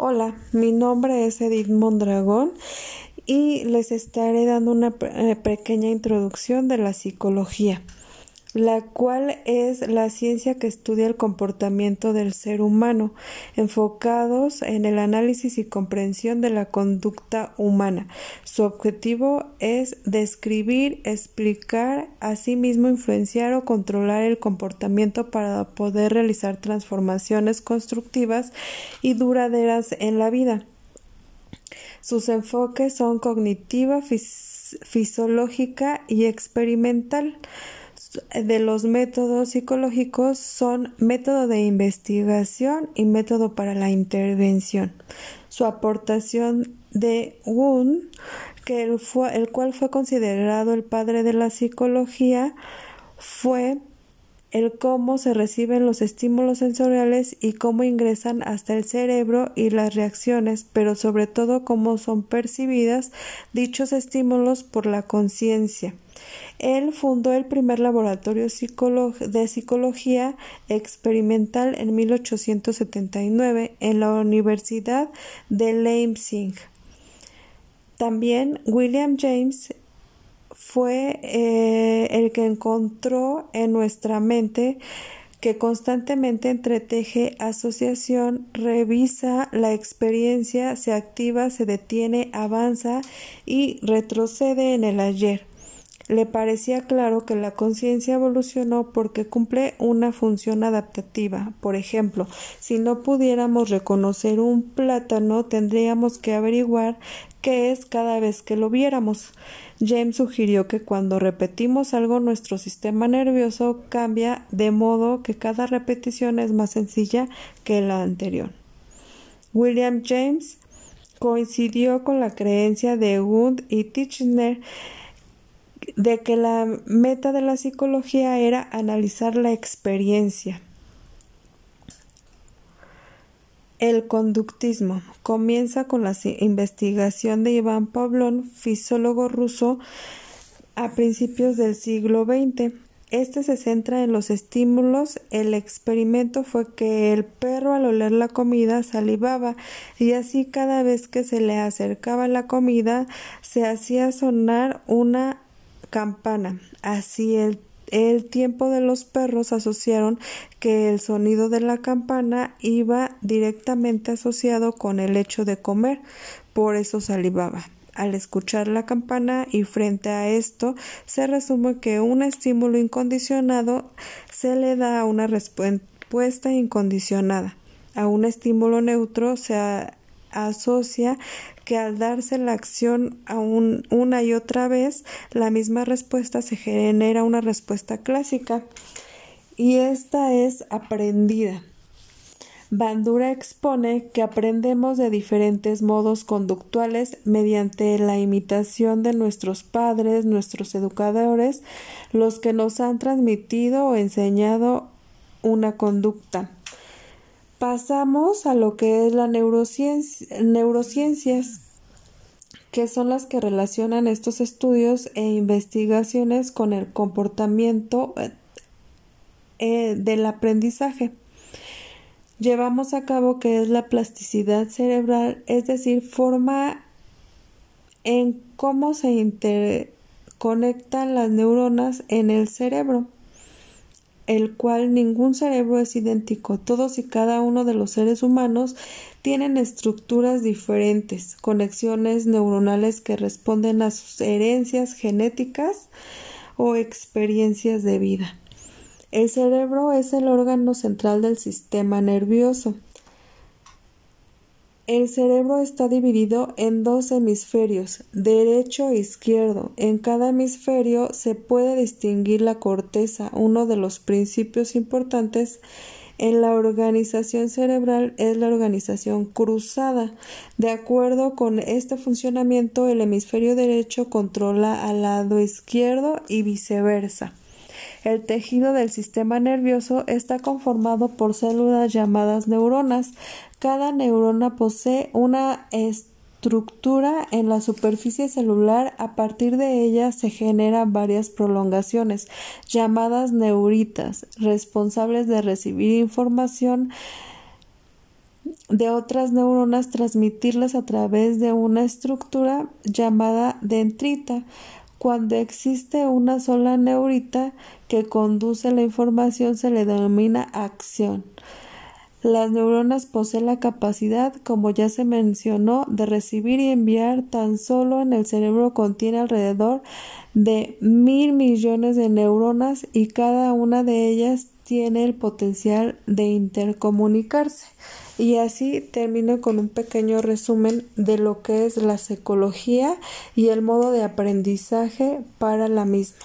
Hola, mi nombre es Edith Mondragón y les estaré dando una eh, pequeña introducción de la psicología la cual es la ciencia que estudia el comportamiento del ser humano, enfocados en el análisis y comprensión de la conducta humana. Su objetivo es describir, explicar, asimismo influenciar o controlar el comportamiento para poder realizar transformaciones constructivas y duraderas en la vida. Sus enfoques son cognitiva, fisiológica y experimental de los métodos psicológicos son método de investigación y método para la intervención. Su aportación de Wundt, que el, fue, el cual fue considerado el padre de la psicología, fue el cómo se reciben los estímulos sensoriales y cómo ingresan hasta el cerebro y las reacciones, pero sobre todo cómo son percibidas dichos estímulos por la conciencia. Él fundó el primer laboratorio de psicología experimental en 1879 en la Universidad de Leipzig. También William James fue eh, el que encontró en nuestra mente que constantemente entreteje asociación, revisa la experiencia, se activa, se detiene, avanza y retrocede en el ayer. Le parecía claro que la conciencia evolucionó porque cumple una función adaptativa. Por ejemplo, si no pudiéramos reconocer un plátano, tendríamos que averiguar qué es cada vez que lo viéramos. James sugirió que cuando repetimos algo nuestro sistema nervioso cambia de modo que cada repetición es más sencilla que la anterior. William James coincidió con la creencia de Wood y Tichenor de que la meta de la psicología era analizar la experiencia. El conductismo comienza con la investigación de Iván Pavlov, fisiólogo ruso, a principios del siglo XX. Este se centra en los estímulos. El experimento fue que el perro al oler la comida salivaba y así cada vez que se le acercaba la comida se hacía sonar una campana. Así el, el tiempo de los perros asociaron que el sonido de la campana iba directamente asociado con el hecho de comer, por eso salivaba. Al escuchar la campana y frente a esto se resume que un estímulo incondicionado se le da una respuesta incondicionada. A un estímulo neutro se asocia que al darse la acción a una y otra vez, la misma respuesta se genera una respuesta clásica y esta es aprendida. Bandura expone que aprendemos de diferentes modos conductuales mediante la imitación de nuestros padres, nuestros educadores, los que nos han transmitido o enseñado una conducta. Pasamos a lo que es la neurociencias, que son las que relacionan estos estudios e investigaciones con el comportamiento eh, eh, del aprendizaje. Llevamos a cabo que es la plasticidad cerebral, es decir, forma en cómo se interconectan las neuronas en el cerebro el cual ningún cerebro es idéntico. Todos y cada uno de los seres humanos tienen estructuras diferentes, conexiones neuronales que responden a sus herencias genéticas o experiencias de vida. El cerebro es el órgano central del sistema nervioso. El cerebro está dividido en dos hemisferios, derecho e izquierdo. En cada hemisferio se puede distinguir la corteza. Uno de los principios importantes en la organización cerebral es la organización cruzada. De acuerdo con este funcionamiento, el hemisferio derecho controla al lado izquierdo y viceversa. El tejido del sistema nervioso está conformado por células llamadas neuronas. Cada neurona posee una estructura en la superficie celular. A partir de ella se generan varias prolongaciones llamadas neuritas, responsables de recibir información de otras neuronas transmitirlas a través de una estructura llamada dendrita. Cuando existe una sola neurita que conduce la información se le denomina acción. Las neuronas poseen la capacidad, como ya se mencionó, de recibir y enviar. Tan solo en el cerebro contiene alrededor de mil millones de neuronas y cada una de ellas tiene el potencial de intercomunicarse. Y así termino con un pequeño resumen de lo que es la psicología y el modo de aprendizaje para la misma.